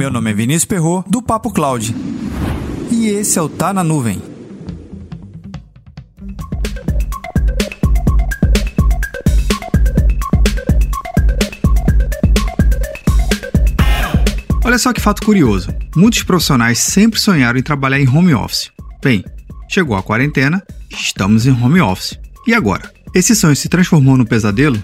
Meu nome é Vinícius Perro do Papo Cloud. E esse é o Tá na Nuvem. Olha só que fato curioso. Muitos profissionais sempre sonharam em trabalhar em home office. Bem, chegou a quarentena, estamos em home office. E agora? Esse sonho se transformou num pesadelo?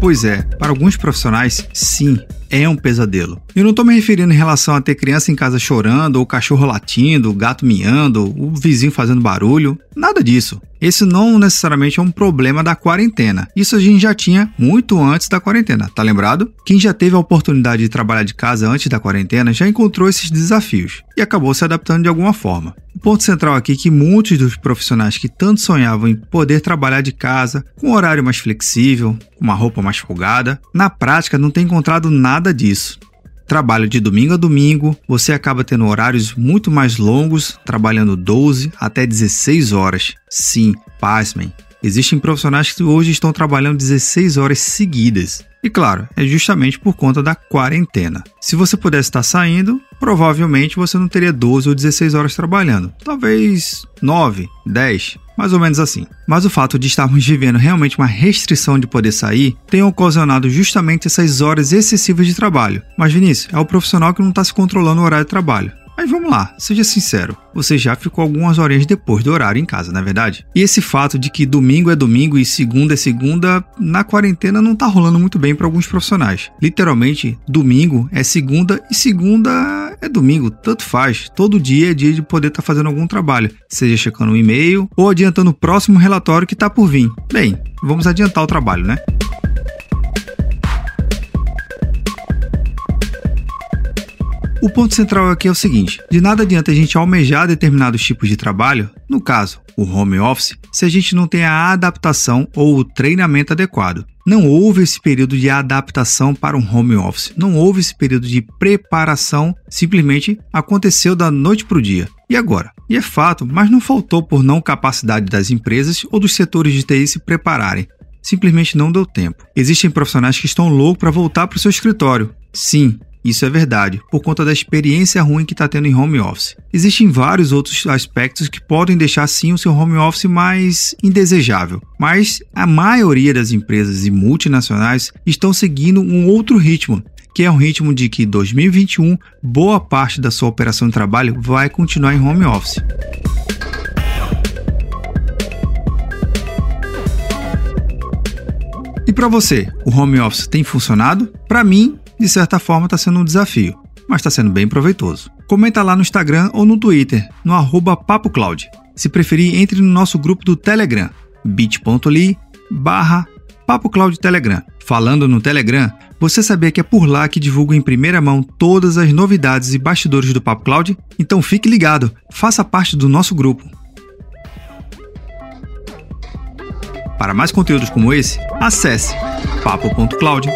Pois é, para alguns profissionais, sim, é um pesadelo. Eu não estou me referindo em relação a ter criança em casa chorando, ou cachorro latindo, gato miando, o vizinho fazendo barulho. Nada disso. Esse não necessariamente é um problema da quarentena. Isso a gente já tinha muito antes da quarentena, tá lembrado? Quem já teve a oportunidade de trabalhar de casa antes da quarentena já encontrou esses desafios e acabou se adaptando de alguma forma. O ponto central aqui é que muitos dos profissionais que tanto sonhavam em poder trabalhar de casa, com um horário mais flexível, com uma roupa mais folgada, na prática não tem encontrado nada disso. Trabalho de domingo a domingo, você acaba tendo horários muito mais longos, trabalhando 12 até 16 horas. Sim, pasmem. Existem profissionais que hoje estão trabalhando 16 horas seguidas. E claro, é justamente por conta da quarentena. Se você pudesse estar saindo, provavelmente você não teria 12 ou 16 horas trabalhando. Talvez 9, 10 mais ou menos assim. Mas o fato de estarmos vivendo realmente uma restrição de poder sair tem ocasionado justamente essas horas excessivas de trabalho. Mas Vinícius, é o profissional que não está se controlando o horário de trabalho. Mas vamos lá, seja sincero, você já ficou algumas horinhas depois do horário em casa, não é verdade? E esse fato de que domingo é domingo e segunda é segunda, na quarentena não tá rolando muito bem para alguns profissionais. Literalmente, domingo é segunda e segunda é domingo, tanto faz. Todo dia é dia de poder estar tá fazendo algum trabalho, seja checando um e-mail ou adiantando o próximo relatório que está por vir. Bem, vamos adiantar o trabalho, né? O ponto central aqui é o seguinte: de nada adianta a gente almejar determinados tipos de trabalho, no caso, o home office, se a gente não tem a adaptação ou o treinamento adequado. Não houve esse período de adaptação para um home office, não houve esse período de preparação, simplesmente aconteceu da noite para o dia. E agora? E é fato, mas não faltou por não capacidade das empresas ou dos setores de TI se prepararem. Simplesmente não deu tempo. Existem profissionais que estão loucos para voltar para o seu escritório. Sim, isso é verdade, por conta da experiência ruim que está tendo em home office. Existem vários outros aspectos que podem deixar sim o seu home office mais indesejável, mas a maioria das empresas e multinacionais estão seguindo um outro ritmo, que é um ritmo de que 2021 boa parte da sua operação de trabalho vai continuar em home office. E para você, o home office tem funcionado? Para mim, de certa forma está sendo um desafio, mas está sendo bem proveitoso. Comenta lá no Instagram ou no Twitter, no arroba PapoCloud. Se preferir, entre no nosso grupo do Telegram, bit.ly barra Telegram. Falando no Telegram, você sabia que é por lá que divulgo em primeira mão todas as novidades e bastidores do Papo Cloud? Então fique ligado, faça parte do nosso grupo. Para mais conteúdos como esse, acesse papo.cloud.